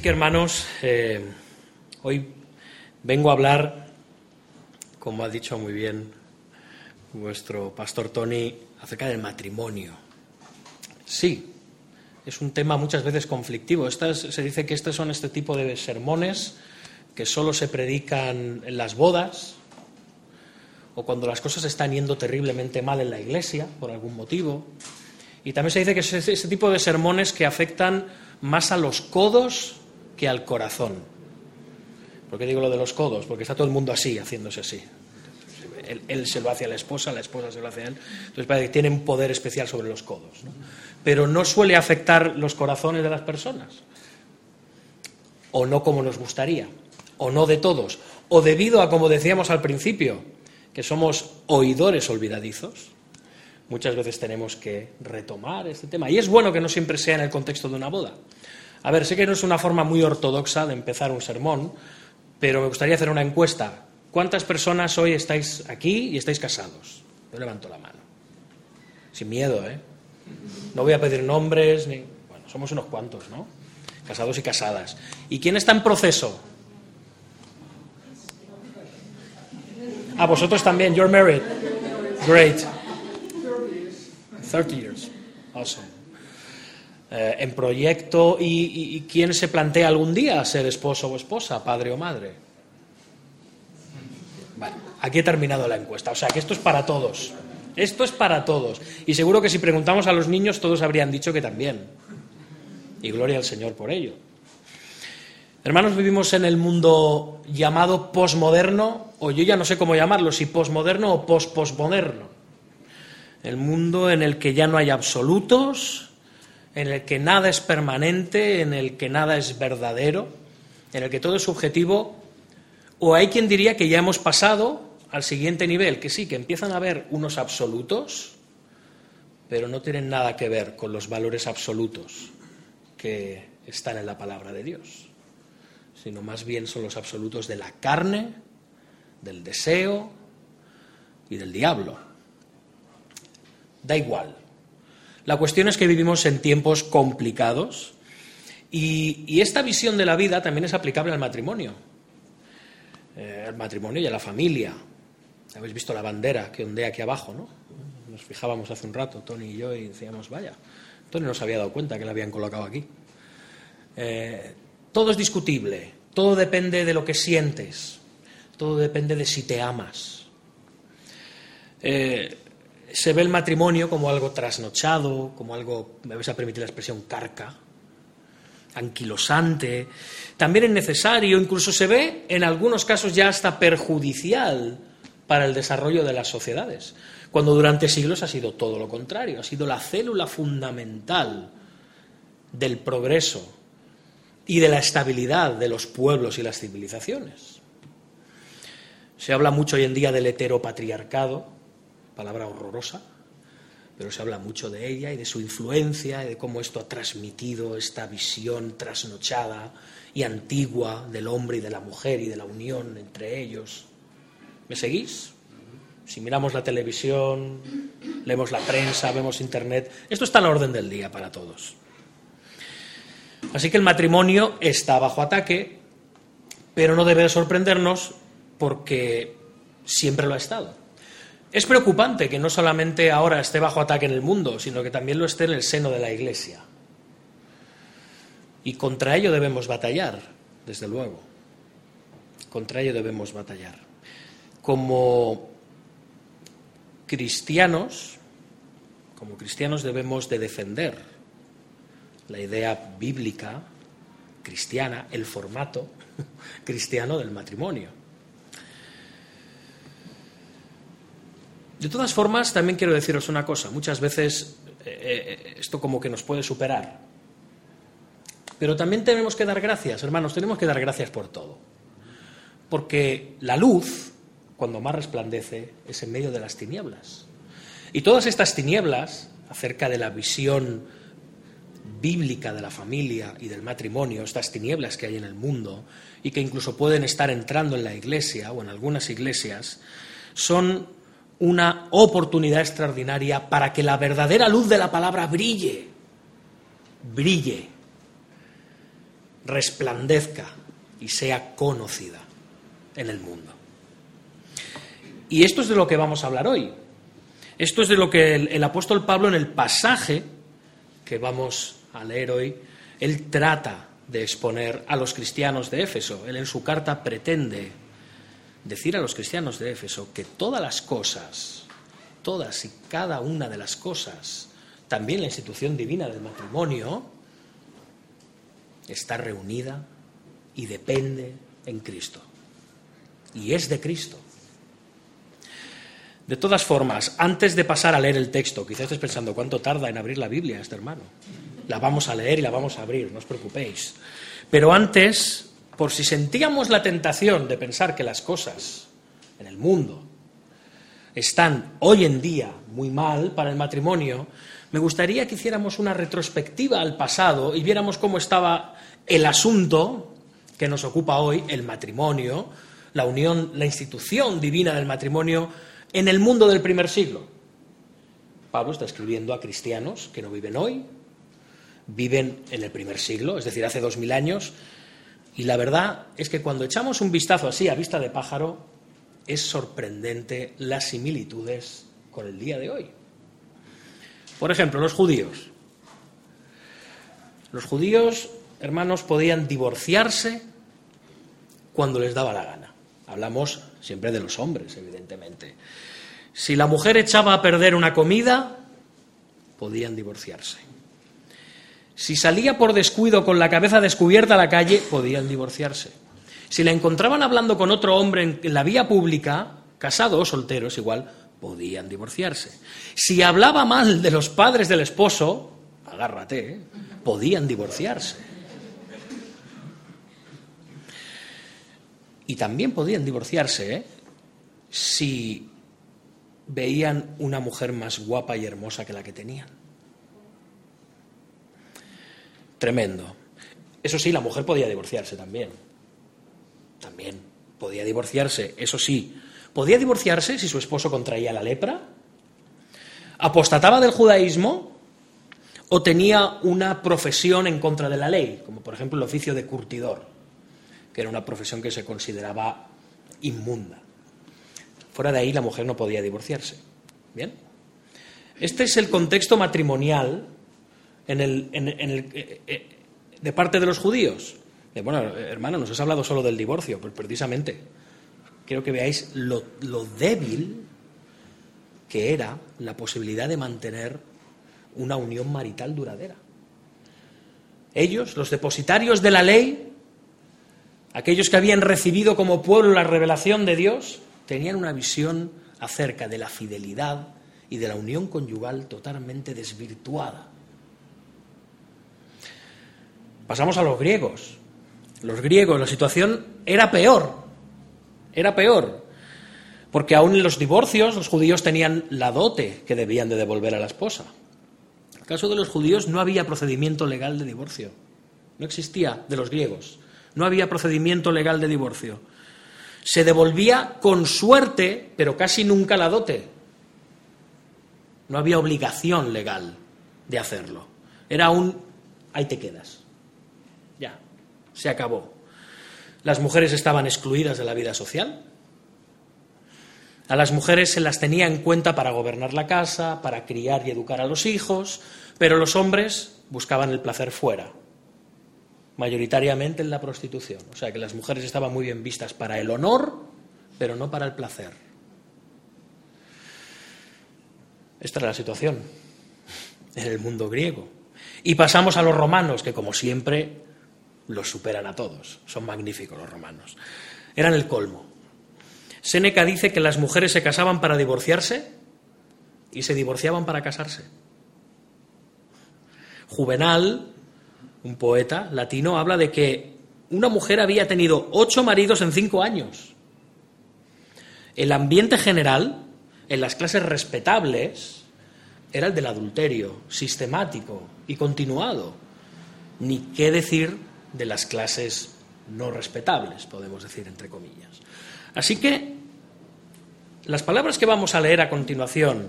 Así que hermanos, eh, hoy vengo a hablar, como ha dicho muy bien vuestro pastor Tony, acerca del matrimonio. Sí, es un tema muchas veces conflictivo. Se dice que estos son este tipo de sermones que solo se predican en las bodas o cuando las cosas están yendo terriblemente mal en la iglesia por algún motivo. Y también se dice que es ese tipo de sermones que afectan más a los codos que al corazón. ¿Por qué digo lo de los codos? Porque está todo el mundo así, haciéndose así. Él, se lo hace a la esposa, la esposa se lo hace a él. Entonces parece que tiene un poder especial sobre los codos. Pero no suele afectar los corazones de las personas. O no como nos gustaría. O no de todos. O debido a, como decíamos al principio, que somos oidores olvidadizos, muchas veces tenemos que retomar este tema. Y es bueno que no siempre sea en el contexto de una boda. A ver, sé que no es una forma muy ortodoxa de empezar un sermón, pero me gustaría hacer una encuesta. ¿Cuántas personas hoy estáis aquí y estáis casados? Yo levanto la mano. Sin miedo, ¿eh? No voy a pedir nombres, ni... Bueno, somos unos cuantos, ¿no? Casados y casadas. ¿Y quién está en proceso? Ah, vosotros también. You're married. Great. 30 years. Awesome. Eh, en proyecto y, quién se plantea algún día ser esposo o esposa, padre o madre. Aquí he terminado la encuesta. O sea que esto es para todos. Esto es para todos. Y seguro que si preguntamos a los niños todos habrían dicho que también. Y gloria al Señor por ello. Hermanos, vivimos en el mundo llamado posmoderno, o yo ya no sé cómo llamarlo, si posmoderno o post-posmoderno. El mundo en el que ya no hay absolutos, en el que nada es permanente, en el que nada es verdadero, en el que todo es subjetivo, o hay quien diría que ya hemos pasado al siguiente nivel, que sí, que empiezan a haber unos absolutos, pero no tienen nada que ver con los valores absolutos que están en la palabra de Dios, sino más bien son los absolutos de la carne, del deseo y del diablo. Da igual, la cuestión es que vivimos en tiempos complicados y, esta visión de la vida también es aplicable al matrimonio, eh, al matrimonio y a la familia. Habéis visto la bandera que ondea aquí abajo, ¿no? Nos fijábamos hace un rato, Tony y yo, y decíamos, vaya, Tony no se había dado cuenta que la habían colocado aquí. Eh, todo es discutible, todo depende de lo que sientes, todo depende de si te amas. Eh, se ve el matrimonio como algo trasnochado, como algo, me vais a permitir la expresión, carca, anquilosante. También es necesario, incluso se ve en algunos casos ya hasta perjudicial para el desarrollo de las sociedades, cuando durante siglos ha sido todo lo contrario, ha sido la célula fundamental del progreso y de la estabilidad de los pueblos y las civilizaciones. Se habla mucho hoy en día del heteropatriarcado, palabra horrorosa, pero se habla mucho de ella y de su influencia y de cómo esto ha transmitido esta visión trasnochada y antigua del hombre y de la mujer y de la unión entre ellos. ¿Me seguís? Si miramos la televisión, leemos la prensa, vemos internet, esto está en la orden del día para todos. Así que el matrimonio está bajo ataque, pero no debe sorprendernos porque siempre lo ha estado. Es preocupante que no solamente ahora esté bajo ataque en el mundo, sino que también lo esté en el seno de la Iglesia. Y contra ello debemos batallar, desde luego. Contra ello debemos batallar. Como cristianos, como cristianos debemos de defender la idea bíblica, cristiana, el formato cristiano del matrimonio. De todas formas, también quiero deciros una cosa. Muchas veces eh, eh, esto como que nos puede superar. Pero también tenemos que dar gracias, hermanos, tenemos que dar gracias por todo. Porque la luz, cuando más resplandece, es en medio de las tinieblas. Y todas estas tinieblas, acerca de la visión bíblica de la familia y del matrimonio, estas tinieblas que hay en el mundo y que incluso pueden estar entrando en la iglesia o en algunas iglesias, son una oportunidad extraordinaria para que la verdadera luz de la palabra brille, brille. resplandezca y sea conocida en el mundo. Y esto es de lo que vamos a hablar hoy. Esto es de lo que el, apóstol Pablo en el pasaje que vamos a leer hoy, él trata de exponer a los cristianos de Éfeso. Él en su carta pretende decir a los cristianos de Éfeso que todas las cosas, todas y cada una de las cosas, también la institución divina del matrimonio, está reunida y depende en Cristo. Y es de Cristo. De todas formas, antes de pasar a leer el texto, quizás estés pensando cuánto tarda en abrir la Biblia este hermano. La vamos a leer y la vamos a abrir, no os preocupéis. Pero antes, por si sentíamos la tentación de pensar que las cosas en el mundo están hoy en día muy mal para el matrimonio, me gustaría que hiciéramos una retrospectiva al pasado y viéramos cómo estaba el asunto que nos ocupa hoy, el matrimonio, la unión, la institución divina del matrimonio, en el mundo del primer siglo. Pablo está escribiendo a cristianos que no viven hoy, viven en el primer siglo, es decir, hace dos mil años, y la verdad es que cuando echamos un vistazo así a vista de pájaro, es sorprendente las similitudes con el día de hoy. Por ejemplo, los judíos. Los judíos, hermanos, podían divorciarse cuando les daba la gana. Hablamos siempre de los hombres, evidentemente. Si la mujer echaba a perder una comida, podían divorciarse. Si salía por descuido con la cabeza descubierta a la calle, podían divorciarse. Si la encontraban hablando con otro hombre en la vía pública, casado o soltero, es igual, podían divorciarse. Si hablaba mal de los padres del esposo, agárrate, ¿eh? podían divorciarse. Y también podían divorciarse ¿eh? si veían una mujer más guapa y hermosa que la que tenían. Tremendo. Eso sí, la mujer podía divorciarse también. También podía divorciarse, eso sí. Podía divorciarse si su esposo contraía la lepra, apostataba del judaísmo o tenía una profesión en contra de la ley, como por ejemplo el oficio de curtidor que era una profesión que se consideraba inmunda. Fuera de ahí la mujer no podía divorciarse. Bien. Este es el contexto matrimonial en el, eh, eh, de parte de los judíos. Eh, bueno, hermano, nos has hablado solo del divorcio, pues precisamente quiero que veáis lo, lo débil que era la posibilidad de mantener una unión marital duradera. Ellos, los depositarios de la ley, aquellos que habían recibido como pueblo la revelación de Dios, tenían una visión acerca de la fidelidad y de la unión conyugal totalmente desvirtuada. Pasamos a los griegos. Los griegos, la situación era peor, era peor, porque aún en los divorcios los judíos tenían la dote que debían de devolver a la esposa. En el caso de los judíos no había procedimiento legal de divorcio, no existía de los griegos. No había procedimiento legal de divorcio. Se devolvía con suerte, pero casi nunca la dote. No había obligación legal de hacerlo. Era un ahí te quedas. Se acabó. Las mujeres estaban excluidas de la vida social. A las mujeres se las tenía en cuenta para gobernar la casa, para criar y educar a los hijos, pero los hombres buscaban el placer fuera, mayoritariamente en la prostitución. O sea que las mujeres estaban muy bien vistas para el honor, pero no para el placer. Esta era la situación en el mundo griego. Y pasamos a los romanos, que como siempre los superan a todos. Son magníficos los romanos. Eran el colmo. Séneca dice que las mujeres se casaban para divorciarse y se divorciaban para casarse. Juvenal un poeta latino, habla de que una mujer había tenido ocho maridos en cinco años. El ambiente general, en las clases respetables, era el del adulterio, sistemático y continuado. Ni qué decir de las clases no respetables, podemos decir entre comillas. Así que las palabras que vamos a leer a continuación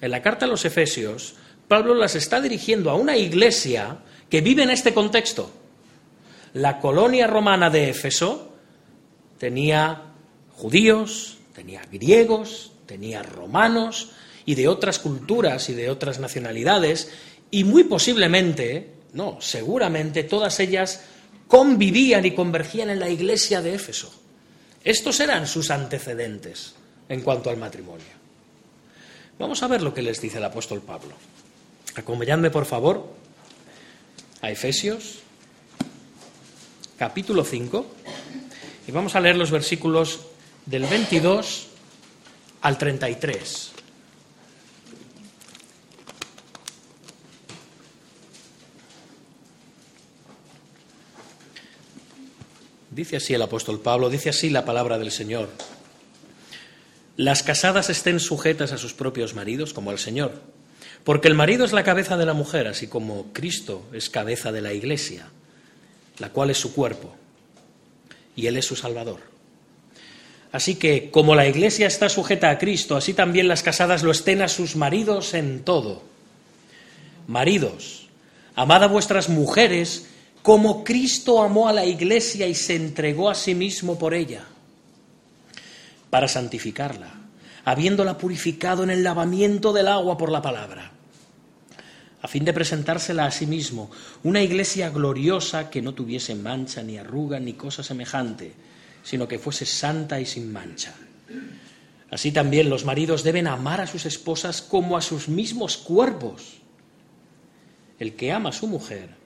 en la carta a los Efesios, Pablo las está dirigiendo a una iglesia que vive en este contexto. La colonia romana de Éfeso tenía judíos, tenía griegos, tenía romanos y de otras culturas y de otras nacionalidades, y muy posiblemente, no, seguramente todas ellas convivían y convergían en la iglesia de Éfeso. Estos eran sus antecedentes en cuanto al matrimonio. Vamos a ver lo que les dice el apóstol Pablo. Acompañadme, por favor, a Efesios, capítulo 5, y vamos a leer los versículos del 22 al 33. Dice así el apóstol Pablo, dice así la palabra del Señor. Las casadas estén sujetas a sus propios maridos como al Señor, porque el marido es la cabeza de la mujer, así como Cristo es cabeza de la iglesia, la cual es su cuerpo, y Él es su Salvador. Así que, como la iglesia está sujeta a Cristo, así también las casadas lo estén a sus maridos en todo. Maridos, amad a vuestras mujeres como Cristo amó a la iglesia y se entregó a sí mismo por ella, para santificarla, habiéndola purificado en el lavamiento del agua por la palabra, a fin de presentársela a sí mismo, una iglesia gloriosa que no tuviese mancha, ni arruga, ni cosa semejante, sino que fuese santa y sin mancha. Así también los maridos deben amar a sus esposas como a sus mismos cuerpos. El que ama a su mujer,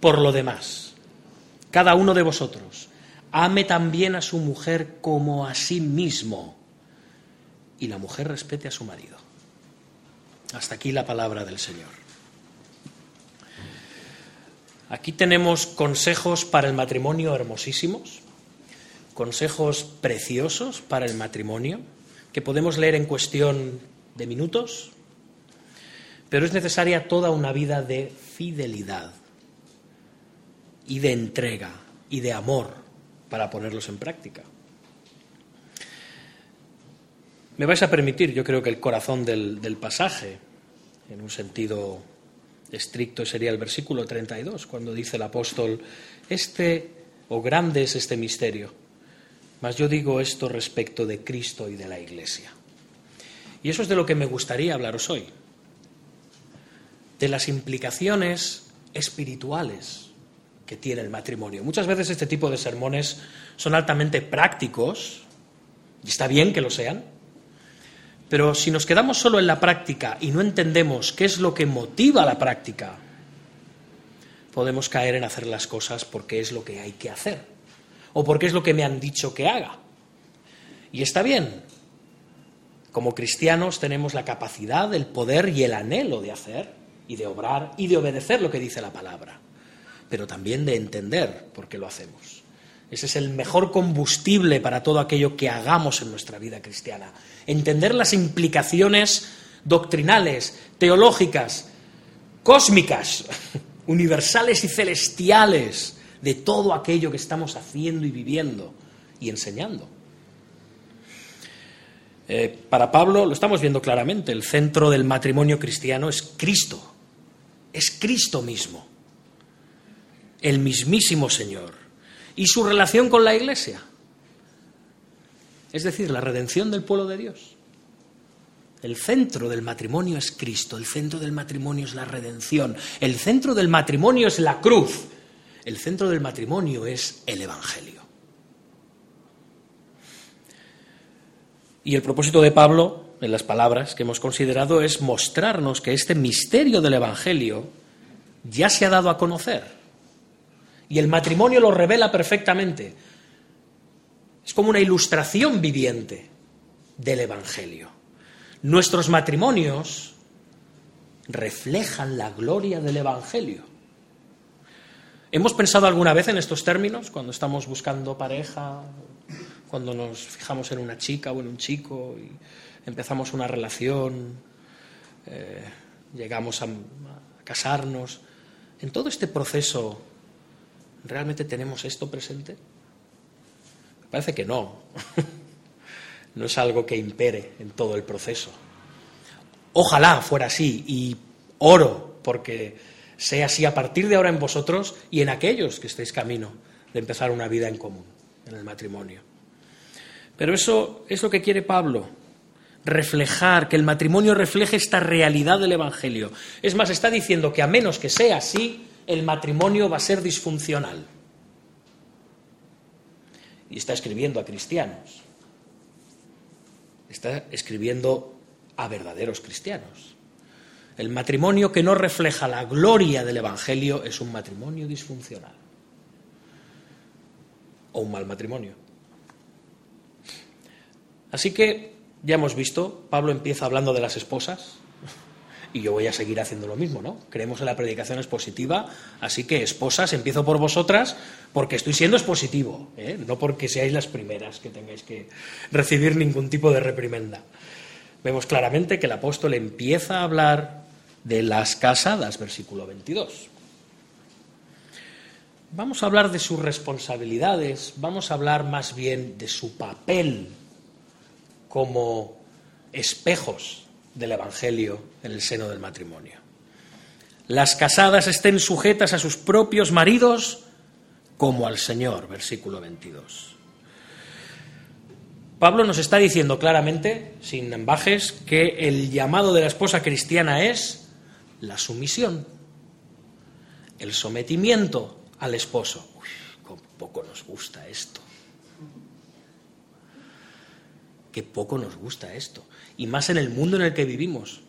por lo demás, cada uno de vosotros ame también a su mujer como a sí mismo y la mujer respete a su marido. Hasta aquí la palabra del Señor. Aquí tenemos consejos para el matrimonio hermosísimos, consejos preciosos para el matrimonio, que podemos leer en cuestión de minutos, pero es necesaria toda una vida de fidelidad y de entrega y de amor para ponerlos en práctica. Me vais a permitir, yo creo que el corazón del, pasaje, en un sentido estricto, sería el versículo 32, cuando dice el apóstol, este o grande es este misterio, mas yo digo esto respecto de Cristo y de la Iglesia. Y eso es de lo que me gustaría hablaros hoy, de las implicaciones espirituales que tiene el matrimonio. Muchas veces este tipo de sermones son altamente prácticos, y está bien que lo sean, pero si nos quedamos solo en la práctica y no entendemos qué es lo que motiva la práctica, podemos caer en hacer las cosas porque es lo que hay que hacer o porque es lo que me han dicho que haga. Y está bien. Como cristianos tenemos la capacidad, el poder y el anhelo de hacer y de obrar y de obedecer lo que dice la palabra pero también de entender por qué lo hacemos. Ese es el mejor combustible para todo aquello que hagamos en nuestra vida cristiana. Entender las implicaciones doctrinales, teológicas, cósmicas, universales y celestiales de todo aquello que estamos haciendo y viviendo y enseñando. Eh, para Pablo, lo estamos viendo claramente, el centro del matrimonio cristiano es Cristo, es Cristo mismo el mismísimo Señor. ¿Y su relación con la Iglesia? Es decir, la redención del pueblo de Dios. El centro del matrimonio es Cristo, el centro del matrimonio es la redención, el centro del matrimonio es la cruz, el centro del matrimonio es el Evangelio. Y el propósito de Pablo, en las palabras que hemos considerado, es mostrarnos que este misterio del Evangelio ya se ha dado a conocer y el matrimonio lo revela perfectamente. Es como una ilustración viviente del Evangelio. Nuestros matrimonios reflejan la gloria del Evangelio. ¿Hemos pensado alguna vez en estos términos cuando estamos buscando pareja, cuando nos fijamos en una chica o en un chico y empezamos una relación, eh, llegamos a, a casarnos? En todo este proceso, ¿realmente tenemos esto presente? Me parece que no. no es algo que impere en todo el proceso. Ojalá fuera así y oro porque sea así a partir de ahora en vosotros y en aquellos que estéis camino de empezar una vida en común, en el matrimonio. Pero eso es lo que quiere Pablo, reflejar, que el matrimonio refleje esta realidad del Evangelio. Es más, está diciendo que a menos que sea así, el matrimonio va a ser disfuncional. Y está escribiendo a cristianos. Está escribiendo a verdaderos cristianos. El matrimonio que no refleja la gloria del Evangelio es un matrimonio disfuncional. O un mal matrimonio. Así que ya hemos visto, Pablo empieza hablando de las esposas, y yo voy a seguir haciendo lo mismo, ¿no? Creemos en la predicación expositiva, así que esposas, empiezo por vosotras porque estoy siendo expositivo, ¿eh? no porque seáis las primeras que tengáis que recibir ningún tipo de reprimenda. Vemos claramente que el apóstol empieza a hablar de las casadas, versículo 22. Vamos a hablar de sus responsabilidades, vamos a hablar más bien de su papel como espejos del Evangelio en el seno del matrimonio. Las casadas estén sujetas a sus propios maridos como al Señor, versículo 22. Pablo nos está diciendo claramente, sin embajes, que el llamado de la esposa cristiana es la sumisión, el sometimiento al esposo. Uy, poco nos gusta esto. Qué poco nos gusta esto y más en el mundo en el que vivimos,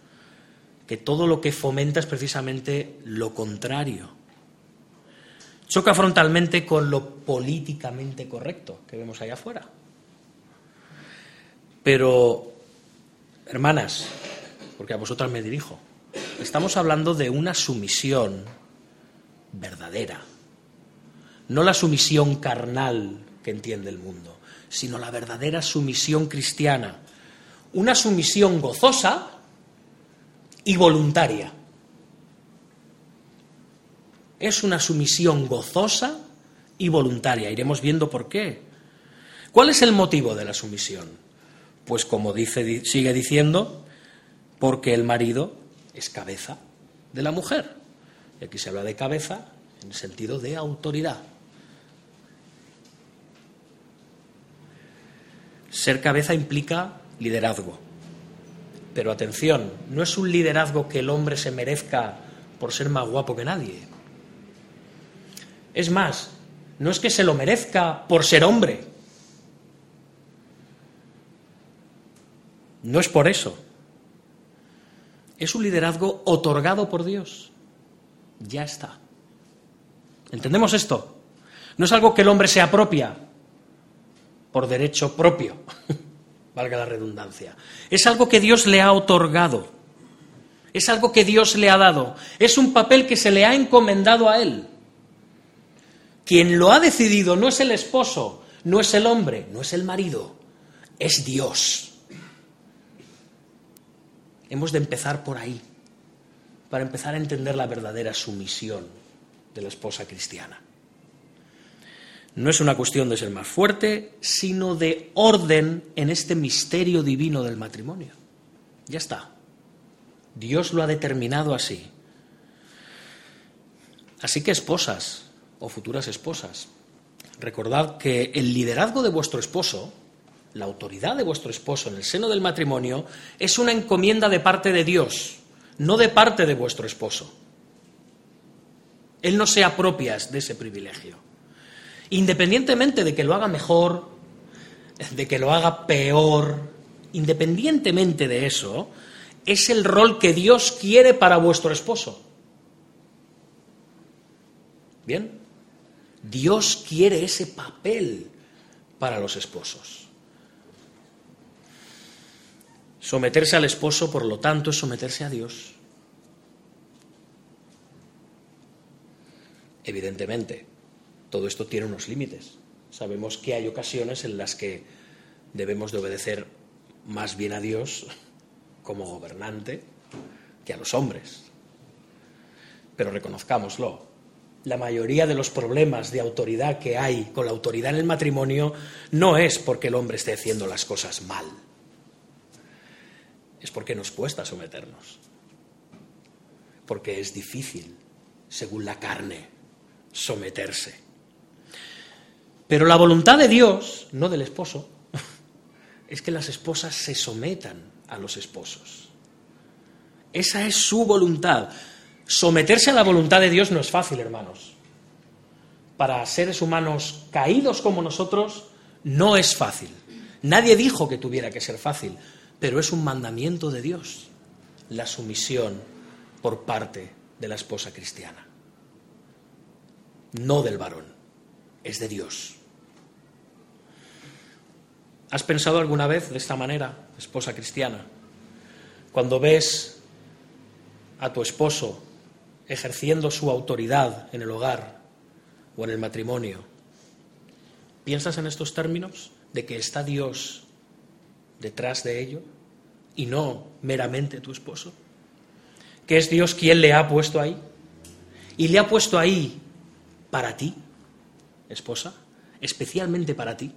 que todo lo que fomenta es precisamente lo contrario. Choca frontalmente con lo políticamente correcto que vemos allá afuera. Pero, hermanas, porque a vosotras me dirijo, estamos hablando de una sumisión verdadera, no la sumisión carnal que entiende el mundo, sino la verdadera sumisión cristiana, una sumisión gozosa y voluntaria. Es una sumisión gozosa y voluntaria. Iremos viendo por qué. ¿Cuál es el motivo de la sumisión? Pues como dice, sigue diciendo, porque el marido es cabeza de la mujer. Y aquí se habla de cabeza en el sentido de autoridad. Ser cabeza implica liderazgo. Pero atención, no es un liderazgo que el hombre se merezca por ser más guapo que nadie. Es más, no es que se lo merezca por ser hombre. No es por eso. Es un liderazgo otorgado por Dios. Ya está. ¿Entendemos esto? No es algo que el hombre se apropia por derecho propio. valga la redundancia. Es algo que Dios le ha otorgado. Es algo que Dios le ha dado. Es un papel que se le ha encomendado a él. Quien lo ha decidido no es el esposo, no es el hombre, no es el marido, es Dios. Hemos de empezar por ahí, para empezar a entender la verdadera sumisión de la esposa cristiana. No es una cuestión de ser más fuerte, sino de orden en este misterio divino del matrimonio. Ya está. Dios lo ha determinado así. Así que esposas o futuras esposas, recordad que el liderazgo de vuestro esposo, la autoridad de vuestro esposo en el seno del matrimonio, es una encomienda de parte de Dios, no de parte de vuestro esposo. Él no se apropia de ese privilegio independientemente de que lo haga mejor, de que lo haga peor, independientemente de eso, es el rol que Dios quiere para vuestro esposo. ¿Bien? Dios quiere ese papel para los esposos. Someterse al esposo, por lo tanto, es someterse a Dios. Evidentemente, todo esto tiene unos límites. Sabemos que hay ocasiones en las que debemos de obedecer más bien a Dios como gobernante que a los hombres. Pero reconozcámoslo, la mayoría de los problemas de autoridad que hay con la autoridad en el matrimonio no es porque el hombre esté haciendo las cosas mal, es porque nos cuesta someternos, porque es difícil, según la carne, someterse. Pero la voluntad de Dios, no del esposo, es que las esposas se sometan a los esposos. Esa es su voluntad. Someterse a la voluntad de Dios no es fácil, hermanos. Para seres humanos caídos como nosotros, no es fácil. Nadie dijo que tuviera que ser fácil, pero es un mandamiento de Dios la sumisión por parte de la esposa cristiana. No del varón, es de Dios. ¿Has pensado alguna vez de esta manera, esposa cristiana? Cuando ves a tu esposo ejerciendo su autoridad en el hogar o en el matrimonio, ¿piensas en estos términos de que está Dios detrás de ello y no meramente tu esposo? ¿Que es Dios quien le ha puesto ahí? Y le ha puesto ahí para ti, esposa, especialmente para ti.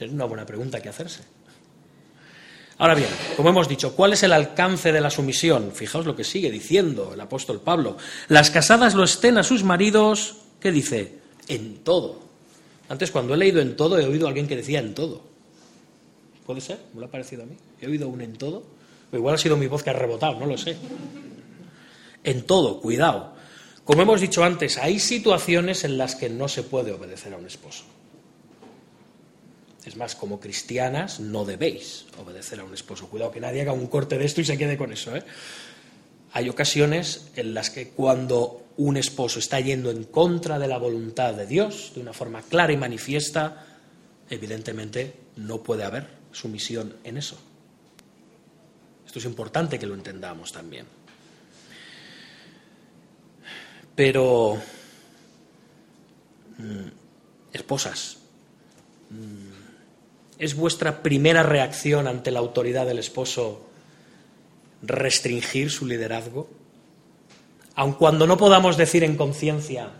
Es una buena pregunta que hacerse. Ahora bien, como hemos dicho, ¿cuál es el alcance de la sumisión? Fijaos lo que sigue diciendo el apóstol Pablo. Las casadas lo estén a sus maridos, ¿qué dice? En todo. Antes, cuando he leído en todo, he oído a alguien que decía en todo. ¿Puede ser? ¿Me lo ha parecido a mí? ¿He oído un en todo? Igual ha sido mi voz que ha rebotado, no lo sé. En todo, cuidado. Como hemos dicho antes, hay situaciones en las que no se puede obedecer a un esposo. Es más, como cristianas no debéis obedecer a un esposo. Cuidado que nadie haga un corte de esto y se quede con eso. ¿eh? Hay ocasiones en las que cuando un esposo está yendo en contra de la voluntad de Dios, de una forma clara y manifiesta, evidentemente no puede haber sumisión en eso. Esto es importante que lo entendamos también. Pero, mm, esposas, mm, ¿Es vuestra primera reacción ante la autoridad del esposo restringir su liderazgo? Aun cuando no podamos decir en conciencia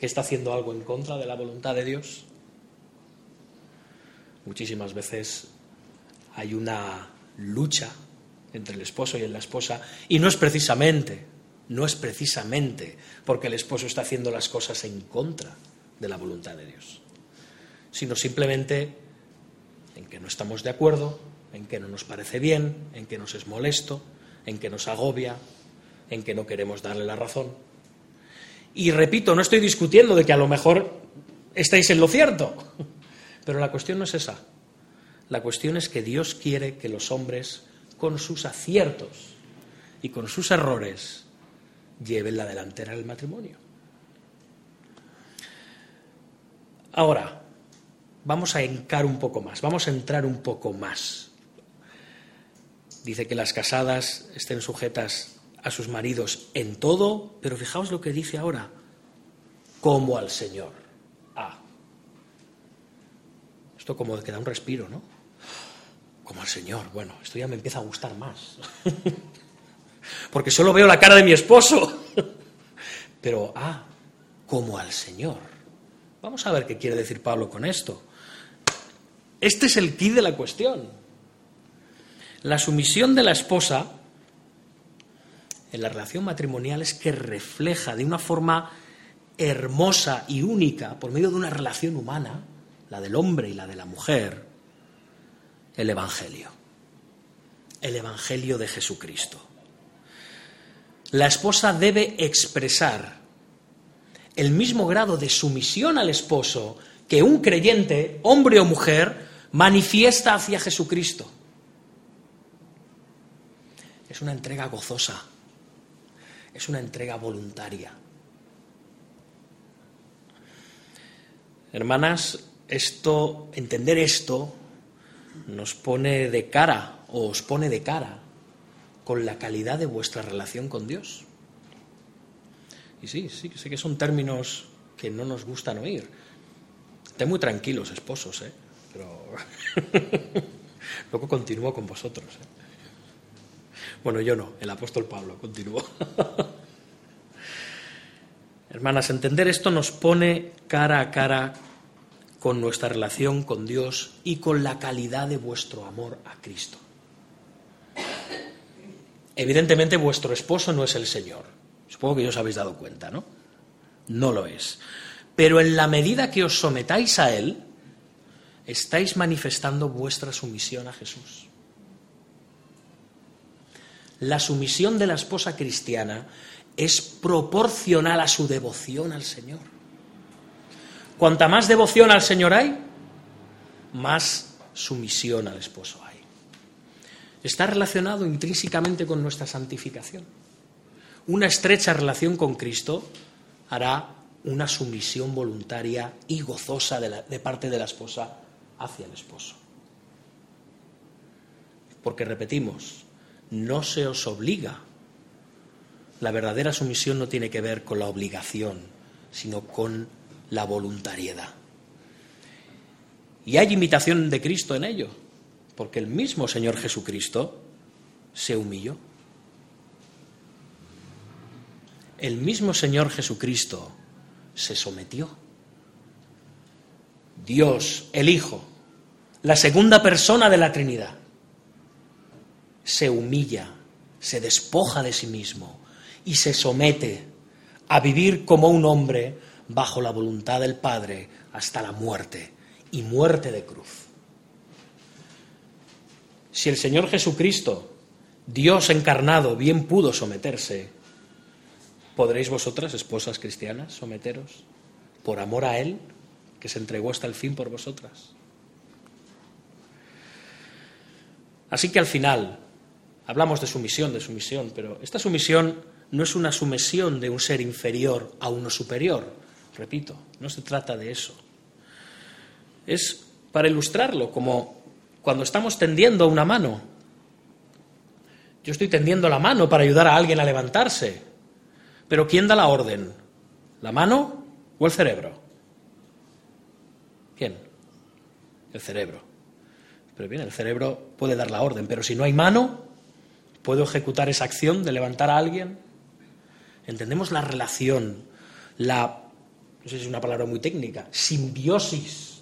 que está haciendo algo en contra de la voluntad de Dios. Muchísimas veces hay una lucha entre el esposo y la esposa y no es precisamente, no es precisamente porque el esposo está haciendo las cosas en contra de la voluntad de Dios sino simplemente en que no estamos de acuerdo, en que no nos parece bien, en que nos es molesto, en que nos agobia, en que no queremos darle la razón. Y repito, no estoy discutiendo de que a lo mejor estáis en lo cierto, pero la cuestión no es esa. La cuestión es que Dios quiere que los hombres, con sus aciertos y con sus errores, lleven la delantera del matrimonio. Ahora, vamos a encar un poco más, vamos a entrar un poco más. Dice que las casadas estén sujetas a sus maridos en todo, pero fijaos lo que dice ahora, como al Señor. Ah, esto como que da un respiro, ¿no? Como al Señor. Bueno, esto ya me empieza a gustar más. Porque solo veo la cara de mi esposo. Pero, ah, como al Señor. Vamos a ver qué quiere decir Pablo con esto. Este es el key de la cuestión. La sumisión de la esposa en la relación matrimonial es que refleja de una forma hermosa y única, por medio de una relación humana, la del hombre y la de la mujer, el Evangelio. El Evangelio de Jesucristo. La esposa debe expresar el mismo grado de sumisión al esposo que un creyente, hombre o mujer, manifiesta hacia Jesucristo. Es una entrega gozosa, es una entrega voluntaria. Hermanas, esto, entender esto nos pone de cara o os pone de cara con la calidad de vuestra relación con Dios. Y sí, sí, sé que son términos que no nos gustan oír. Estén muy tranquilos, esposos, ¿eh? Pero luego continúo con vosotros. ¿eh? Bueno, yo no, el apóstol Pablo continuó. Hermanas, entender esto nos pone cara a cara con nuestra relación con Dios y con la calidad de vuestro amor a Cristo. Evidentemente vuestro esposo no es el Señor. Supongo que ya os habéis dado cuenta, ¿no? No lo es. Pero en la medida que os sometáis a Él, estáis manifestando vuestra sumisión a Jesús. La sumisión de la esposa cristiana es proporcional a su devoción al Señor. Cuanta más devoción al Señor hay, más sumisión al esposo hay. Está relacionado intrínsecamente con nuestra santificación. Una estrecha relación con Cristo hará una sumisión voluntaria y gozosa de, parte de la esposa hacia el esposo. Porque repetimos, no se os obliga. La verdadera sumisión no tiene que ver con la obligación, sino con la voluntariedad. Y hay imitación de Cristo en ello, porque el mismo Señor Jesucristo se humilló. El mismo Señor Jesucristo se sometió. Dios, el Hijo, la segunda persona de la Trinidad, se humilla, se despoja de sí mismo y se somete a vivir como un hombre bajo la voluntad del Padre hasta la muerte y muerte de cruz. Si el Señor Jesucristo, Dios encarnado, bien pudo someterse, ¿Podréis vosotras, esposas cristianas, someteros por amor a Él, que se entregó hasta el fin por vosotras? Así que al final, hablamos de sumisión, de sumisión, pero esta sumisión no es una sumisión de un ser inferior a uno superior, repito, no se trata de eso. Es para ilustrarlo, como cuando estamos tendiendo una mano. Yo estoy tendiendo la mano para ayudar a alguien a levantarse. Pero ¿quién da la orden? ¿La mano o el cerebro? ¿Quién? El cerebro. Pero bien, el cerebro puede dar la orden, pero si no hay mano, ¿puedo ejecutar esa acción de levantar a alguien? Entendemos la relación, la, no sé si es una palabra muy técnica, simbiosis,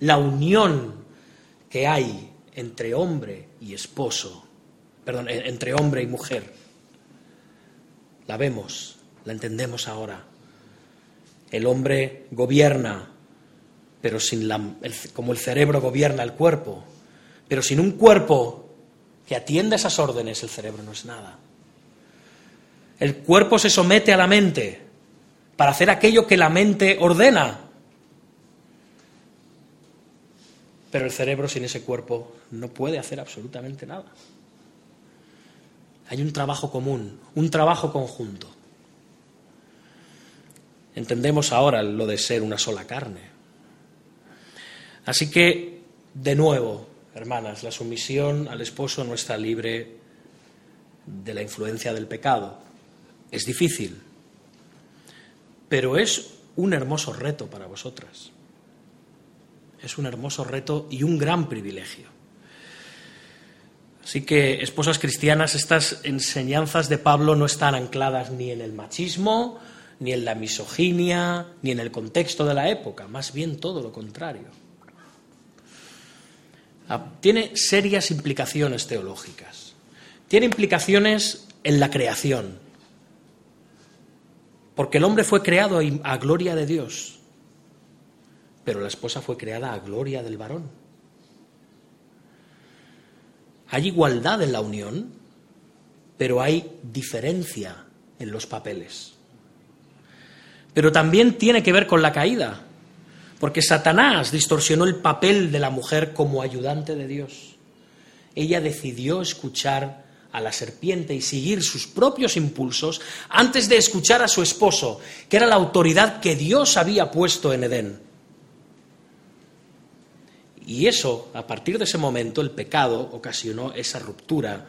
la unión que hay entre hombre y esposo, perdón, entre hombre y mujer la vemos, la entendemos ahora. El hombre gobierna, pero sin la, como el cerebro gobierna el cuerpo, pero sin un cuerpo que atienda esas órdenes, el cerebro no es nada. El cuerpo se somete a la mente para hacer aquello que la mente ordena. Pero el cerebro sin ese cuerpo no puede hacer absolutamente nada. Hay un trabajo común, un trabajo conjunto. Entendemos ahora lo de ser una sola carne. Así que, de nuevo, hermanas, la sumisión al esposo no está libre de la influencia del pecado. Es difícil, pero es un hermoso reto para vosotras. Es un hermoso reto y un gran privilegio. Así que, esposas cristianas, estas enseñanzas de Pablo no están ancladas ni en el machismo, ni en la misoginia, ni en el contexto de la época, más bien todo lo contrario. Ah, tiene serias implicaciones teológicas. Tiene implicaciones en la creación, porque el hombre fue creado a gloria de Dios, pero la esposa fue creada a gloria del varón. Hay igualdad en la unión, pero hay diferencia en los papeles. Pero también tiene que ver con la caída, porque Satanás distorsionó el papel de la mujer como ayudante de Dios. Ella decidió escuchar a la serpiente y seguir sus propios impulsos antes de escuchar a su esposo, que era la autoridad que Dios había puesto en Edén. Y eso, a partir de ese momento, el pecado ocasionó esa ruptura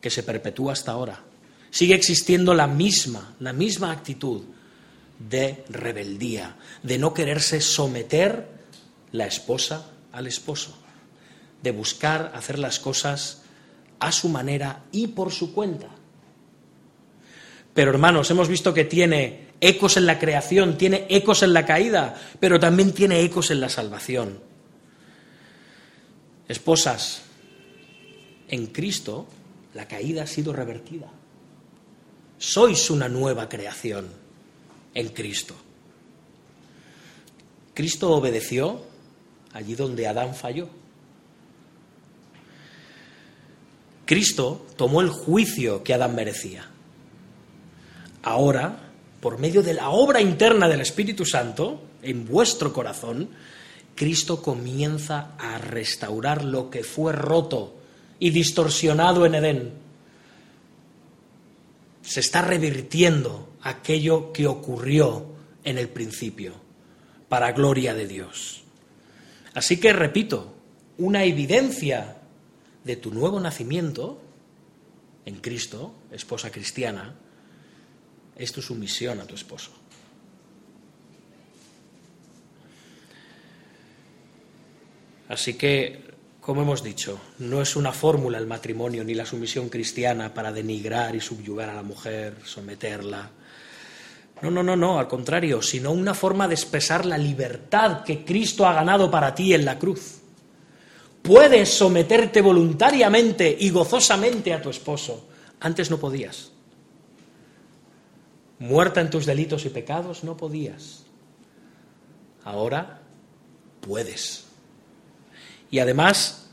que se perpetúa hasta ahora. Sigue existiendo la misma, la misma actitud de rebeldía, de no quererse someter la esposa al esposo, de buscar hacer las cosas a su manera y por su cuenta. Pero hermanos, hemos visto que tiene ecos en la creación, tiene ecos en la caída, pero también tiene ecos en la salvación. Esposas, en Cristo la caída ha sido revertida. Sois una nueva creación en Cristo. Cristo obedeció allí donde Adán falló. Cristo tomó el juicio que Adán merecía. Ahora, por medio de la obra interna del Espíritu Santo, en vuestro corazón, Cristo comienza a restaurar lo que fue roto y distorsionado en Edén. Se está revirtiendo aquello que ocurrió en el principio, para gloria de Dios. Así que, repito, una evidencia de tu nuevo nacimiento en Cristo, esposa cristiana, es tu sumisión a tu esposo. Así que, como hemos dicho, no es una fórmula el matrimonio ni la sumisión cristiana para denigrar y subyugar a la mujer, someterla. No, no, no, no, al contrario, sino una forma de expresar la libertad que Cristo ha ganado para ti en la cruz. Puedes someterte voluntariamente y gozosamente a tu esposo. Antes no podías. Muerta en tus delitos y pecados, no podías. Ahora puedes. Y además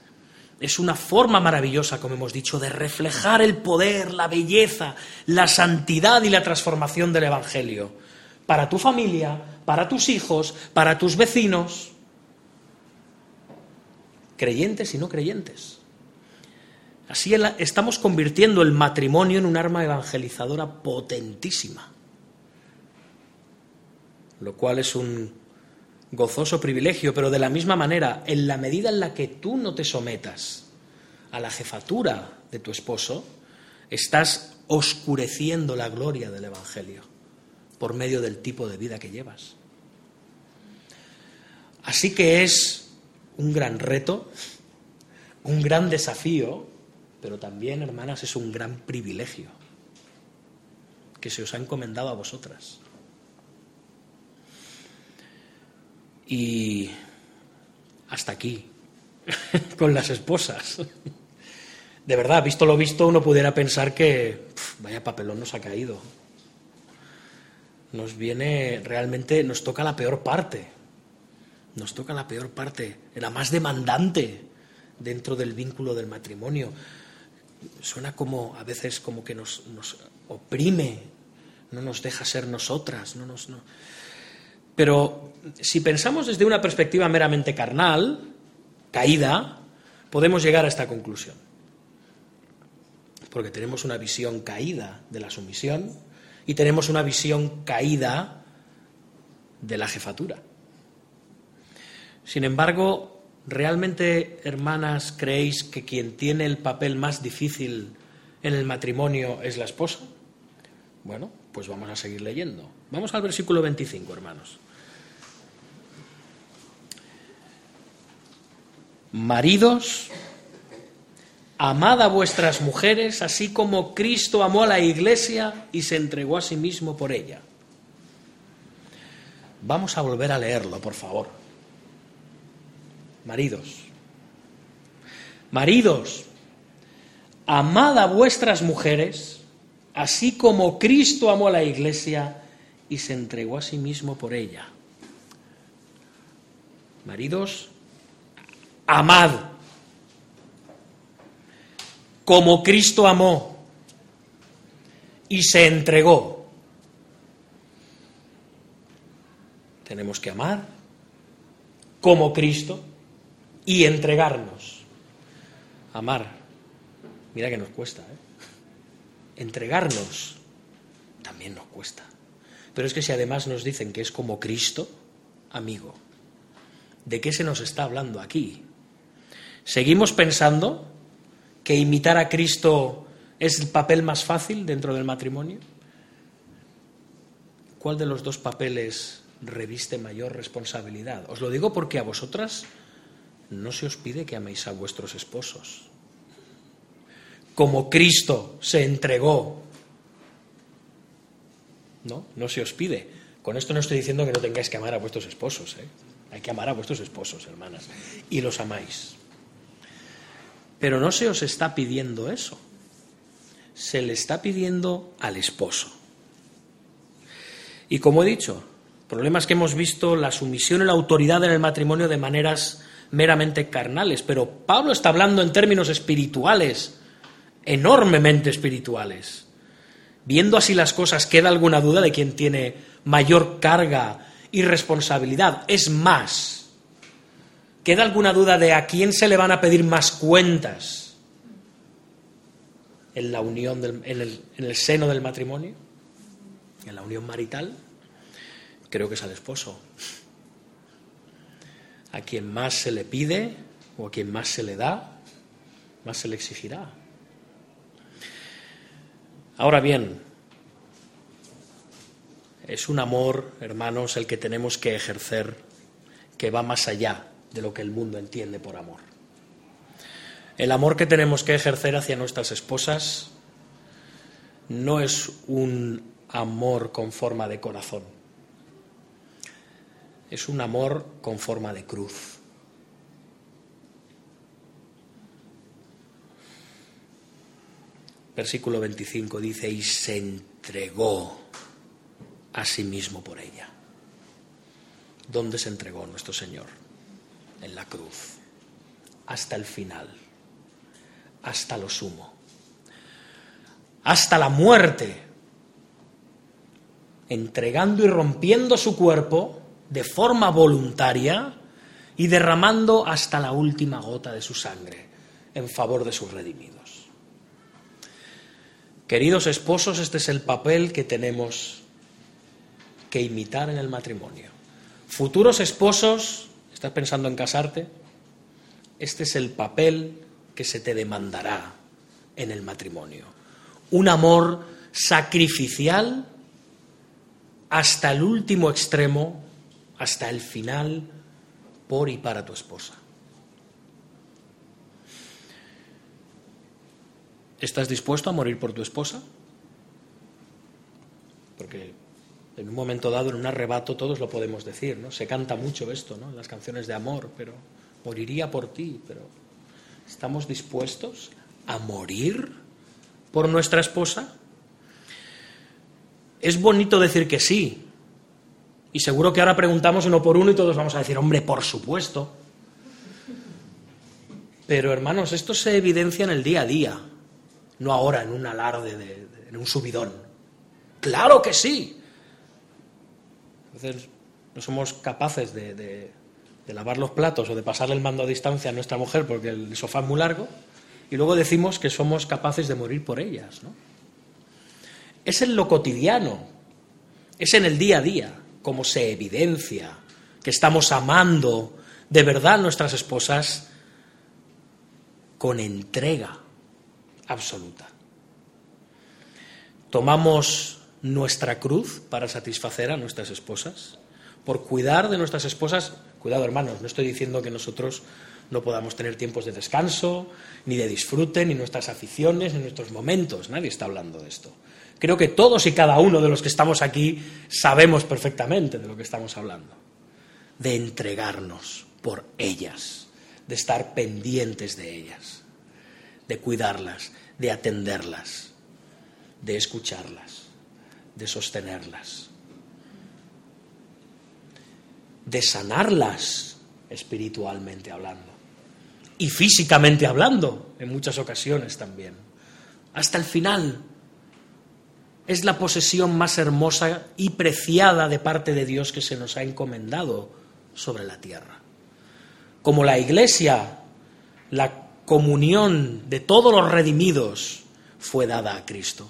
es una forma maravillosa, como hemos dicho, de reflejar el poder, la belleza, la santidad y la transformación del Evangelio. Para tu familia, para tus hijos, para tus vecinos, creyentes y no creyentes. Así estamos convirtiendo el matrimonio en un arma evangelizadora potentísima, lo cual es un gozoso privilegio, pero de la misma manera, en la medida en la que tú no te sometas a la jefatura de tu esposo, estás oscureciendo la gloria del Evangelio por medio del tipo de vida que llevas. Así que es un gran reto, un gran desafío, pero también, hermanas, es un gran privilegio que se os ha encomendado a vosotras. Y hasta aquí, con las esposas. De verdad, visto lo visto, uno pudiera pensar que vaya papelón nos ha caído. Nos viene, realmente, nos toca la peor parte. Nos toca la peor parte, la más demandante dentro del vínculo del matrimonio. Suena como, a veces, como que nos, oprime, no nos deja ser nosotras, no nos... No. Pero si pensamos desde una perspectiva meramente carnal, caída, podemos llegar a esta conclusión. Porque tenemos una visión caída de la sumisión y tenemos una visión caída de la jefatura. Sin embargo, ¿realmente, hermanas, creéis que quien tiene el papel más difícil en el matrimonio es la esposa? Bueno, pues vamos a seguir leyendo. Vamos al versículo 25, hermanos. Maridos, amad a vuestras mujeres, así como Cristo amó a la iglesia y se entregó a sí mismo por ella. Vamos a volver a leerlo, por favor. Maridos, maridos, amad a vuestras mujeres, así como Cristo amó a la iglesia y se entregó a sí mismo por ella. Maridos, amad, como Cristo amó y se entregó. Tenemos que amar como Cristo y entregarnos. Amar, mira que nos cuesta, ¿eh? Entregarnos también nos cuesta. Pero es que si además nos dicen que es como Cristo, amigo, ¿de qué se nos está hablando aquí? ¿Seguimos pensando que imitar a Cristo es el papel más fácil dentro del matrimonio? ¿cuál de los dos papeles reviste mayor responsabilidad? Os lo digo porque a vosotras no se os pide que améis a vuestros esposos. Como Cristo se entregó. No, no se os pide. Con esto no estoy diciendo que no tengáis que amar a vuestros esposos. ¿eh? Hay que amar a vuestros esposos, hermanas. Y los amáis. Pero no se os está pidiendo eso. Se le está pidiendo al esposo. Y como he dicho, problemas que hemos visto la sumisión y la autoridad en el matrimonio de maneras meramente carnales, pero Pablo está hablando en términos espirituales, enormemente espirituales. Viendo así las cosas, ¿queda alguna duda de quién tiene mayor carga y responsabilidad? Es más, ¿queda alguna duda de a quién se le van a pedir más cuentas en la unión, en, el, el seno del matrimonio? ¿En la unión marital? Creo que es al esposo a quien más se le pide o a quien más se le da, más se le exigirá. Ahora bien, es un amor, hermanos, el que tenemos que ejercer que va más allá de lo que el mundo entiende por amor. El amor que tenemos que ejercer hacia nuestras esposas no es un amor con forma de corazón es un amor con forma de cruz. Versículo 25 dice, y se entregó a sí mismo por ella. ¿Dónde se entregó nuestro Señor? En la cruz, hasta el final, hasta lo sumo, hasta la muerte, entregando y rompiendo su cuerpo de forma voluntaria y derramando hasta la última gota de su sangre en favor de sus redimidos. Queridos esposos, este es el papel que tenemos que imitar en el matrimonio. Futuros esposos, ¿estás pensando en casarte? Este es el papel que se te demandará en el matrimonio. Un amor sacrificial hasta el último extremo hasta el final por y para tu esposa. ¿Estás dispuesto a morir por tu esposa? Porque en un momento dado, en un arrebato, todos lo podemos decir, ¿no? Se canta mucho esto, ¿no? En las canciones de amor, pero moriría por ti, pero ¿estamos dispuestos a morir por nuestra esposa? Es bonito decir que sí, y seguro que ahora preguntamos uno por uno y todos vamos a decir, hombre, por supuesto. Pero hermanos, esto se evidencia en el día a día, no ahora en un alarde, en un subidón. Claro que sí. Entonces, no somos capaces de, de, lavar los platos o de pasarle el mando a distancia a nuestra mujer porque el sofá es muy largo y luego decimos que somos capaces de morir por ellas. ¿no? Es en lo cotidiano, es en el día a día como se evidencia que estamos amando de verdad a nuestras esposas con entrega absoluta. Tomamos nuestra cruz para satisfacer a nuestras esposas, por cuidar de nuestras esposas. Cuidado, hermanos, no estoy diciendo que nosotros no podamos tener tiempos de descanso, ni de disfrute, ni nuestras aficiones, ni nuestros momentos. Nadie está hablando de esto. Creo que todos y cada uno de los que estamos aquí sabemos perfectamente de lo que estamos hablando. De entregarnos por ellas, de estar pendientes de ellas, de cuidarlas, de atenderlas, de escucharlas, de sostenerlas, de sanarlas espiritualmente hablando y físicamente hablando en muchas ocasiones también, hasta el final es la posesión más hermosa y preciada de parte de Dios que se nos ha encomendado sobre la tierra. Como la iglesia, la comunión de todos los redimidos fue dada a Cristo.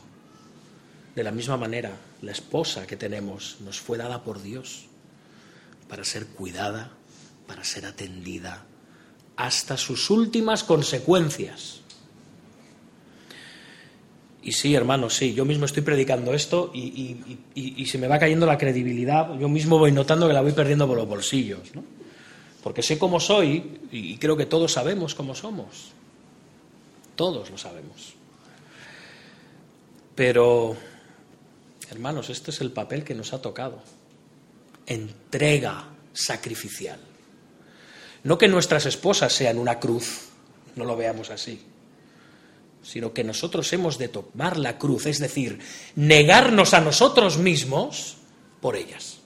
De la misma manera, la esposa que tenemos nos fue dada por Dios para ser cuidada, para ser atendida, hasta sus últimas consecuencias. Y sí, hermano, sí, yo mismo estoy predicando esto y, se me va cayendo la credibilidad, yo mismo voy notando que la voy perdiendo por los bolsillos, ¿no? Porque sé cómo soy y creo que todos sabemos cómo somos. Todos lo sabemos. Pero, hermanos, este es el papel que nos ha tocado. Entrega sacrificial. No que nuestras esposas sean una cruz, no lo veamos así, sino que nosotros hemos de tomar la cruz, es decir, negarnos a nosotros mismos por ellas.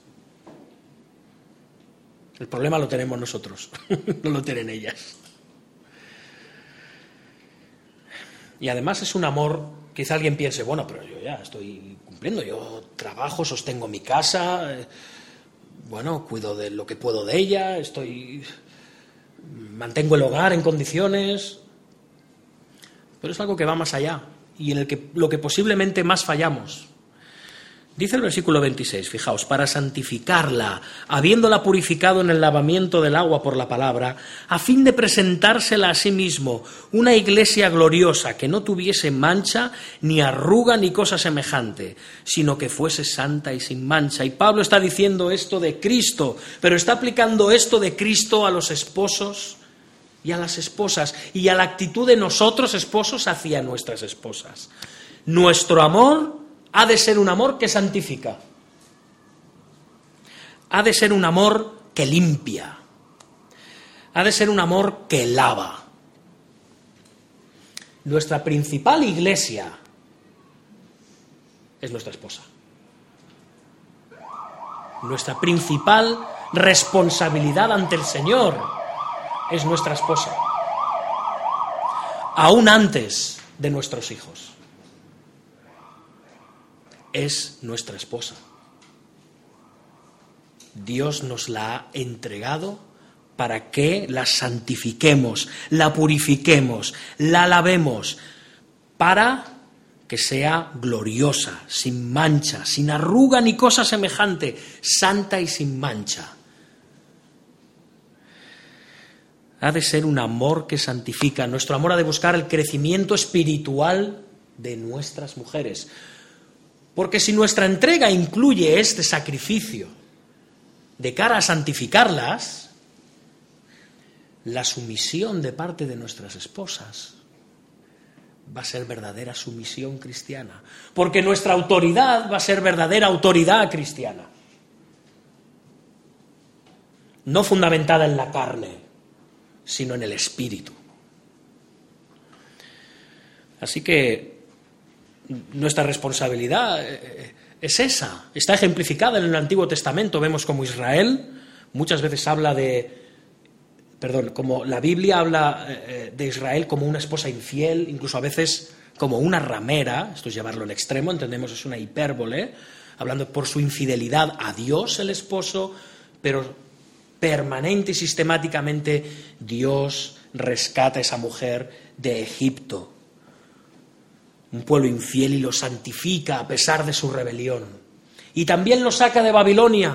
El problema lo tenemos nosotros, no lo tienen ellas. Y además es un amor, quizá alguien piense, bueno, pero yo ya estoy cumpliendo, yo trabajo, sostengo mi casa, eh, bueno, cuido de lo que puedo de ella, estoy mantengo el hogar en condiciones, pero es algo que va más allá y en el que lo que posiblemente más fallamos. Dice el versículo 26, fijaos, para santificarla, habiéndola purificado en el lavamiento del agua por la palabra, a fin de presentársela a sí mismo una iglesia gloriosa que no tuviese mancha, ni arruga, ni cosa semejante, sino que fuese santa y sin mancha. Y Pablo está diciendo esto de Cristo, pero está aplicando esto de Cristo a los esposos y a las esposas y a la actitud de nosotros esposos hacia nuestras esposas. Nuestro amor ha de ser un amor que santifica. Ha de ser un amor que limpia. Ha de ser un amor que lava. Nuestra principal iglesia es nuestra esposa. Nuestra principal responsabilidad ante el Señor es nuestra esposa. Aún antes de nuestros hijos es nuestra esposa. Dios nos la ha entregado para que la santifiquemos, la purifiquemos, la lavemos, para que sea gloriosa, sin mancha, sin arruga ni cosa semejante, santa y sin mancha. Ha de ser un amor que santifica. Nuestro amor ha de buscar el crecimiento espiritual de nuestras mujeres. Porque si nuestra entrega incluye este sacrificio de cara a santificarlas, la sumisión de parte de nuestras esposas va a ser verdadera sumisión cristiana. Porque nuestra autoridad va a ser verdadera autoridad cristiana. No fundamentada en la carne, sino en el espíritu. Así que nuestra responsabilidad eh, eh, es esa. Está ejemplificada en el Antiguo Testamento. Vemos como Israel muchas veces habla de, perdón, como la Biblia habla eh, de Israel como una esposa infiel, incluso a veces como una ramera, esto es llevarlo al extremo, entendemos es una hipérbole, hablando por su infidelidad a Dios el esposo, pero permanente y sistemáticamente Dios rescata a esa mujer de Egipto un pueblo infiel y lo santifica a pesar de su rebelión. Y también lo saca de Babilonia,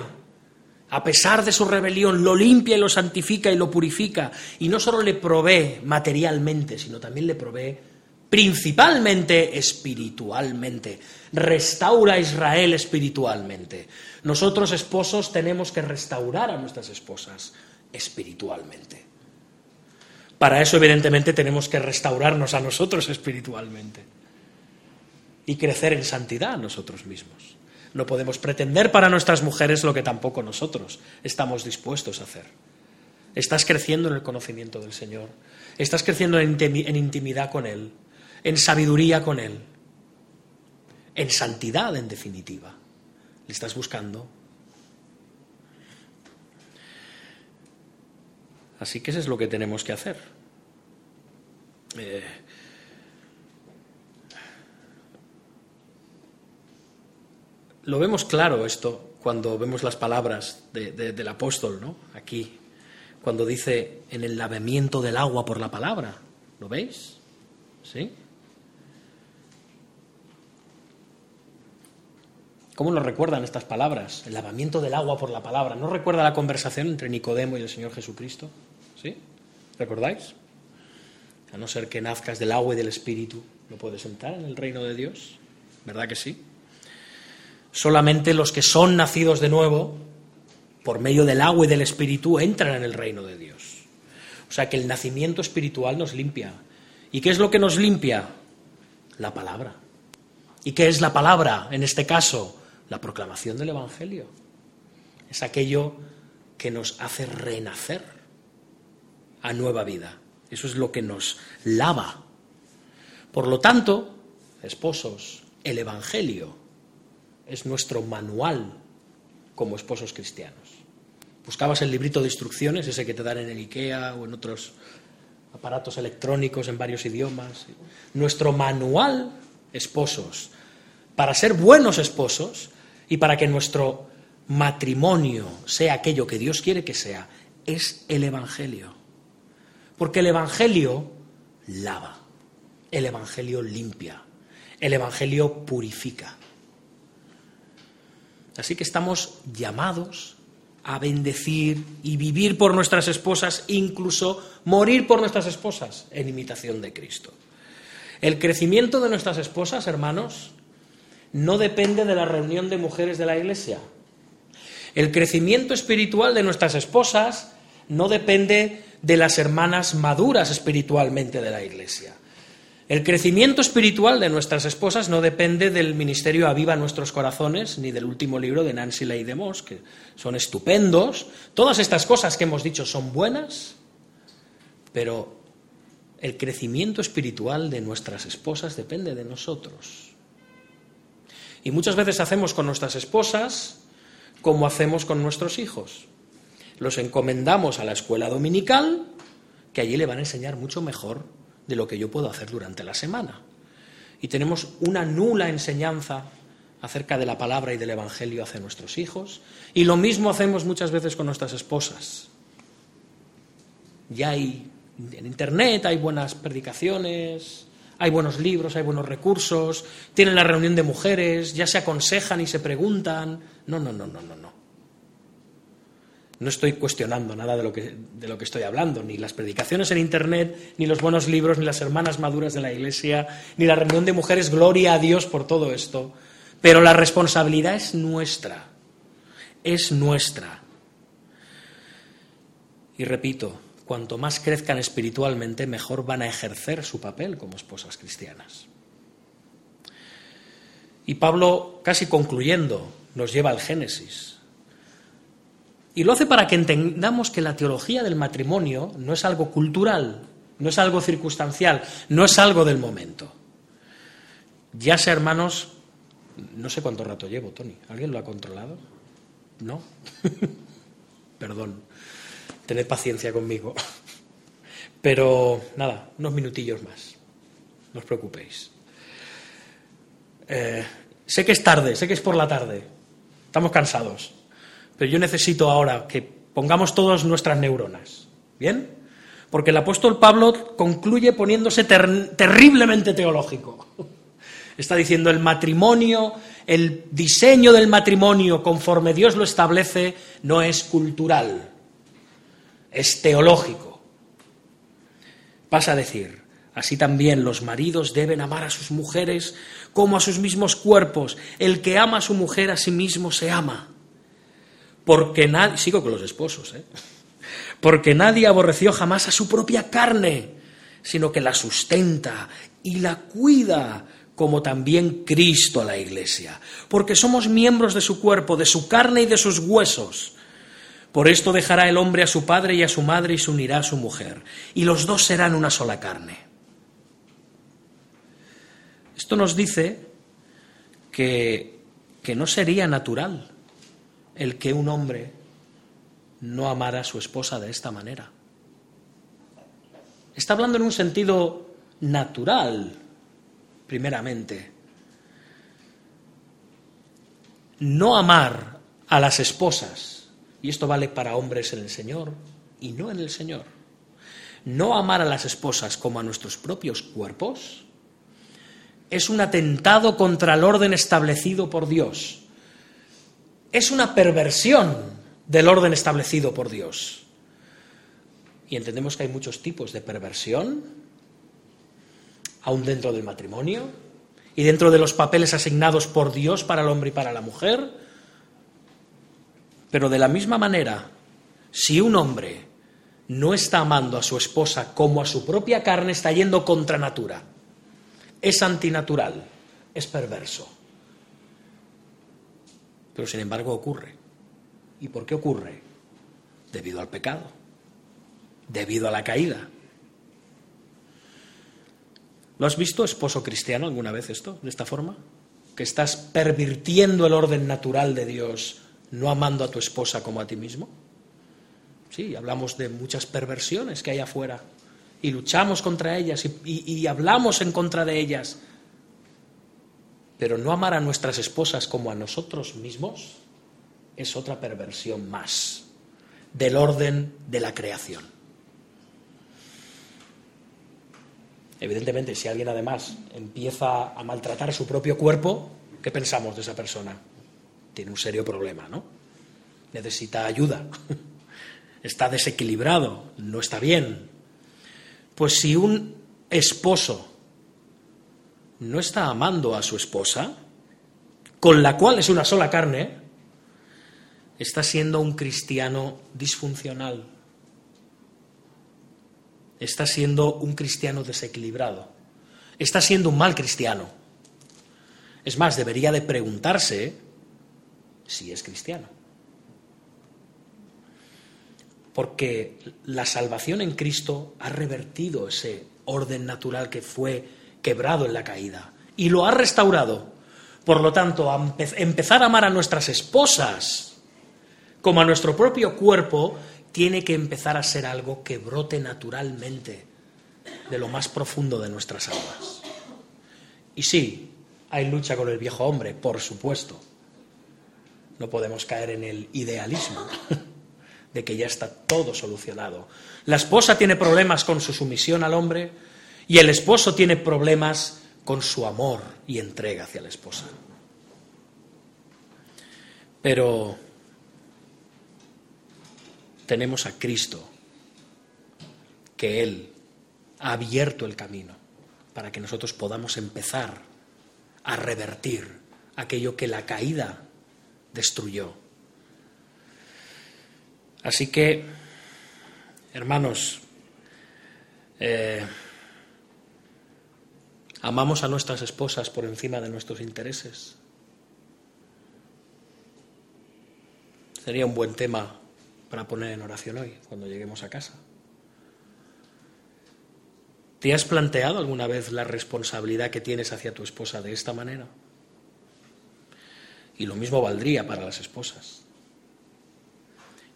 a pesar de su rebelión, lo limpia y lo santifica y lo purifica. Y no solo le provee materialmente, sino también le provee principalmente espiritualmente. Restaura a Israel espiritualmente. Nosotros esposos tenemos que restaurar a nuestras esposas espiritualmente. Para eso, evidentemente, tenemos que restaurarnos a nosotros espiritualmente y crecer en santidad nosotros mismos. No podemos pretender para nuestras mujeres lo que tampoco nosotros estamos dispuestos a hacer. Estás creciendo en el conocimiento del Señor, estás creciendo en intimidad con Él, en sabiduría con Él, en santidad en definitiva. Le estás buscando. Así que eso es lo que tenemos que hacer. Eh, Lo vemos claro esto cuando vemos las palabras del apóstol, ¿no? Aquí, cuando dice en el lavamiento del agua por la palabra. ¿Lo veis? ¿Sí? ¿Cómo nos recuerdan estas palabras? El lavamiento del agua por la palabra. ¿No recuerda la conversación entre Nicodemo y el Señor Jesucristo? ¿Sí? ¿Recordáis? A no ser que nazcas del agua y del Espíritu, no puedes entrar en el reino de Dios, ¿verdad que sí? Solamente los que son nacidos de nuevo, por medio del agua y del espíritu, entran en el reino de Dios. O sea que el nacimiento espiritual nos limpia. ¿Y qué es lo que nos limpia? La palabra. ¿Y qué es la palabra en este caso? La proclamación del Evangelio. Es aquello que nos hace renacer a nueva vida. Eso es lo que nos lava. Por lo tanto, esposos, el Evangelio es nuestro manual como esposos cristianos. Buscabas el librito de instrucciones, ese que te dan en el IKEA o en otros aparatos electrónicos en varios idiomas. Nuestro manual, esposos, para ser buenos esposos y para que nuestro matrimonio sea aquello que Dios quiere que sea, es el Evangelio. Porque el Evangelio lava, el Evangelio limpia, el Evangelio purifica. Así que estamos llamados a bendecir y vivir por nuestras esposas, incluso morir por nuestras esposas, en imitación de Cristo. El crecimiento de nuestras esposas, hermanos, no depende de la reunión de mujeres de la Iglesia. El crecimiento espiritual de nuestras esposas no depende de las hermanas maduras espiritualmente de la Iglesia. El crecimiento espiritual de nuestras esposas no depende del ministerio Aviva Nuestros Corazones, ni del último libro de Nancy Leigh de Moss, que son estupendos. Todas estas cosas que hemos dicho son buenas, pero el crecimiento espiritual de nuestras esposas depende de nosotros. Y muchas veces hacemos con nuestras esposas como hacemos con nuestros hijos. Los encomendamos a la escuela dominical, que allí le van a enseñar mucho mejor de lo que yo puedo hacer durante la semana. Y tenemos una nula enseñanza acerca de la palabra y del Evangelio hacia nuestros hijos. Y lo mismo hacemos muchas veces con nuestras esposas. Ya hay en Internet, hay buenas predicaciones, hay buenos libros, hay buenos recursos, tienen la reunión de mujeres, ya se aconsejan y se preguntan. No, no, no, no, no, no. No estoy cuestionando nada de lo, que, de lo que estoy hablando, ni las predicaciones en Internet, ni los buenos libros, ni las hermanas maduras de la Iglesia, ni la reunión de mujeres, gloria a Dios por todo esto. Pero la responsabilidad es nuestra, es nuestra. Y repito, cuanto más crezcan espiritualmente, mejor van a ejercer su papel como esposas cristianas. Y Pablo, casi concluyendo, nos lleva al Génesis y lo hace para que entendamos que la teología del matrimonio no es algo cultural, no es algo circunstancial, no es algo del momento. Ya sea, hermanos, no sé cuánto rato llevo, Tony. ¿Alguien lo ha controlado? ¿No? Perdón. Tened paciencia conmigo. Pero nada, unos minutillos más. No os preocupéis. Eh, sé que es tarde, sé que es por la tarde. Estamos cansados. Pero yo necesito ahora que pongamos todas nuestras neuronas. ¿Bien? Porque el apóstol Pablo concluye poniéndose terriblemente teológico. Está diciendo el matrimonio, el diseño del matrimonio conforme Dios lo establece no es cultural, es teológico. Pasa a decir, así también los maridos deben amar a sus mujeres como a sus mismos cuerpos. El que ama a su mujer a sí mismo se ama. Porque nadie, sigo con los esposos, ¿eh? porque nadie aborreció jamás a su propia carne, sino que la sustenta y la cuida, como también Cristo a la iglesia, porque somos miembros de su cuerpo, de su carne y de sus huesos. Por esto dejará el hombre a su padre y a su madre y se unirá a su mujer, y los dos serán una sola carne. Esto nos dice que, que no sería natural el que un hombre no amara a su esposa de esta manera. Está hablando en un sentido natural, primeramente. No amar a las esposas, y esto vale para hombres en el Señor y no en el Señor, no amar a las esposas como a nuestros propios cuerpos, es un atentado contra el orden establecido por Dios es una perversión del orden establecido por Dios. Y entendemos que hay muchos tipos de perversión. aún dentro del matrimonio y dentro de los papeles asignados por Dios para el hombre y para la mujer. Pero de la misma manera, si un hombre no está amando a su esposa como a su propia carne, está yendo contra natura. Es antinatural, es perverso. Pero sin embargo ocurre. ¿Y por qué ocurre? Debido al pecado, debido a la caída. ¿Lo has visto, esposo cristiano, alguna vez esto, de esta forma? Que estás pervirtiendo el orden natural de Dios, no amando a tu esposa como a ti mismo. Sí, hablamos de muchas perversiones que hay afuera y luchamos contra ellas y, hablamos en contra de ellas. Pero no amar a nuestras esposas como a nosotros mismos es otra perversión más del orden de la creación. Evidentemente, si alguien además empieza a maltratar su propio cuerpo, ¿qué pensamos de esa persona? Tiene un serio problema, ¿no? Necesita ayuda. está desequilibrado, no está bien. Pues si un esposo no está amando a su esposa, con la cual es una sola carne, está siendo un cristiano disfuncional. Está siendo un cristiano desequilibrado. Está siendo un mal cristiano. Es más, debería de preguntarse si es cristiano porque la salvación en Cristo ha revertido ese orden natural que fue quebrado en la caída y lo ha restaurado. Por lo tanto, empezar a amar a nuestras esposas como a nuestro propio cuerpo tiene que empezar a ser algo que brote naturalmente de lo más profundo de nuestras almas. Y sí, hay lucha con el viejo hombre, por supuesto. No podemos caer en el idealismo. de que ya está todo solucionado. La esposa tiene problemas con su sumisión al hombre y el esposo tiene problemas con su amor y entrega hacia la esposa. Pero tenemos a Cristo, que Él ha abierto el camino para que nosotros podamos empezar a revertir aquello que la caída destruyó Así que, hermanos, eh, amamos a nuestras esposas por encima de nuestros intereses. Sería un buen tema para poner en oración hoy, cuando lleguemos a casa. ¿Te has planteado alguna vez la responsabilidad que tienes hacia tu esposa de esta manera? Y lo mismo valdría para las esposas.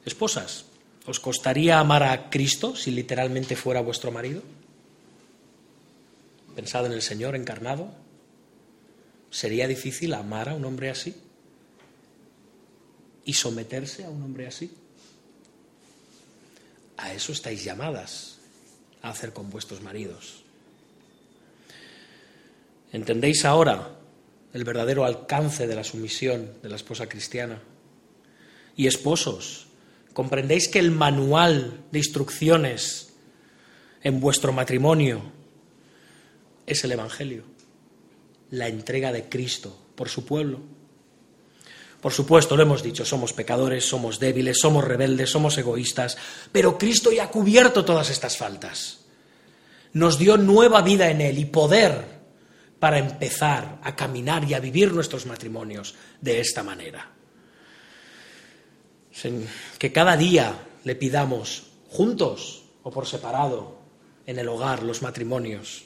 Esposas, ¿os costaría amar a Cristo si literalmente fuera vuestro marido? Pensad en el Señor encarnado. ¿Sería difícil amar a un hombre así? ¿Y someterse a un hombre así? A eso estáis llamadas a hacer con vuestros maridos. ¿Entendéis ahora el verdadero alcance de la sumisión de la esposa cristiana? Y esposos, ¿Comprendéis que el manual de instrucciones en vuestro matrimonio es el Evangelio? La entrega de Cristo por su pueblo. Por supuesto, lo hemos dicho, somos pecadores, somos débiles, somos rebeldes, somos egoístas, pero Cristo ya ha cubierto todas estas faltas. Nos dio nueva vida en Él y poder para empezar a caminar y a vivir nuestros matrimonios de esta manera que cada día le pidamos, juntos o por separado, en el hogar, los matrimonios,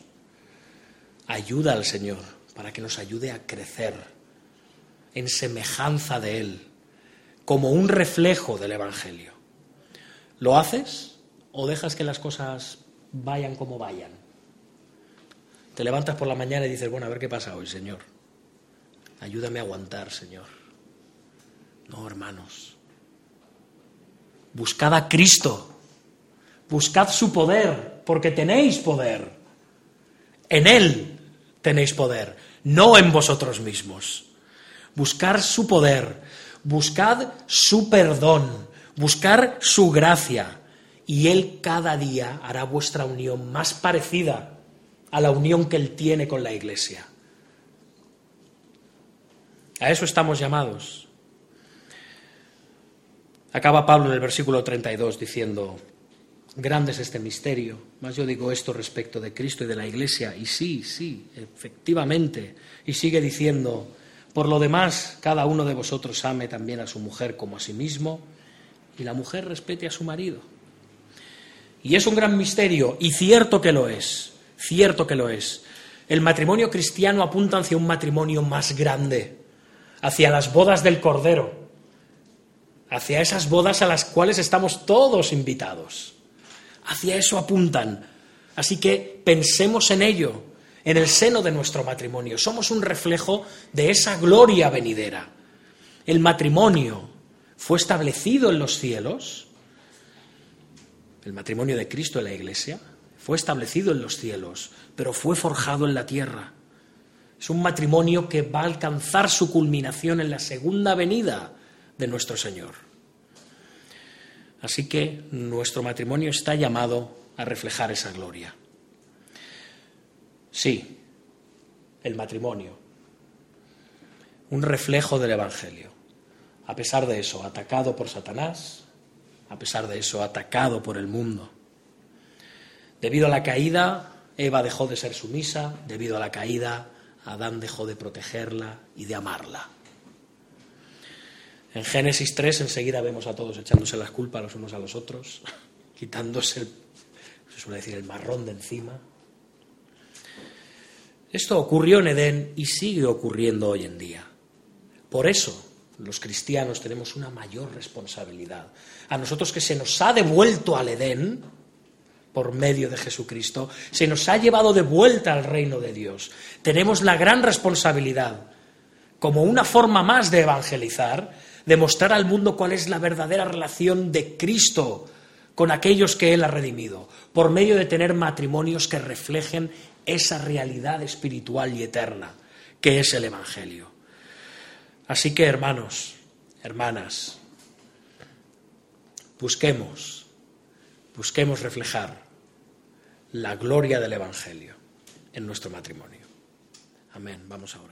ayuda al Señor para que nos ayude a crecer en semejanza de Él, como un reflejo del Evangelio. ¿Lo haces o dejas que las cosas vayan como vayan? Te levantas por la mañana y dices, bueno, a ver qué pasa hoy, Señor. Ayúdame a aguantar, Señor. No, hermanos, Buscad a Cristo, buscad su poder, porque tenéis poder. En Él tenéis poder, no en vosotros mismos. Buscar su poder, buscad su perdón, buscar su gracia, y Él cada día hará vuestra unión más parecida a la unión que Él tiene con la Iglesia. A eso estamos llamados. Acaba Pablo en el versículo 32 diciendo, grande es este misterio, más yo digo esto respecto de Cristo y de la Iglesia, y sí, sí, efectivamente, y sigue diciendo, por lo demás, cada uno de vosotros ame también a su mujer como a sí mismo, y la mujer respete a su marido. Y es un gran misterio, y cierto que lo es, cierto que lo es. El matrimonio cristiano apunta hacia un matrimonio más grande, hacia las bodas del Cordero, hacia esas bodas a las cuales estamos todos invitados. Hacia eso apuntan. Así que pensemos en ello, en el seno de nuestro matrimonio. Somos un reflejo de esa gloria venidera. El matrimonio fue establecido en los cielos, el matrimonio de Cristo en la Iglesia, fue establecido en los cielos, pero fue forjado en la tierra. Es un matrimonio que va a alcanzar su culminación en la segunda venida de nuestro Señor. Así que nuestro matrimonio está llamado a reflejar esa gloria. Sí, el matrimonio, un reflejo del Evangelio. A pesar de eso, atacado por Satanás, a pesar de eso, atacado por el mundo. Debido a la caída, Eva dejó de ser sumisa, debido a la caída, Adán dejó de protegerla y de amarla. En Génesis 3 enseguida vemos a todos echándose las culpas los unos a los otros, quitándose, el, se suele decir, el marrón de encima. Esto ocurrió en Edén y sigue ocurriendo hoy en día. Por eso los cristianos tenemos una mayor responsabilidad. A nosotros que se nos ha devuelto al Edén por medio de Jesucristo, se nos ha llevado de vuelta al reino de Dios. Tenemos la gran responsabilidad, como una forma más de evangelizar, de mostrar al mundo cuál es la verdadera relación de Cristo con aquellos que Él ha redimido, por medio de tener matrimonios que reflejen esa realidad espiritual y eterna que es el Evangelio. Así que, hermanos, hermanas, busquemos, busquemos reflejar la gloria del Evangelio en nuestro matrimonio. Amén. Vamos a orar.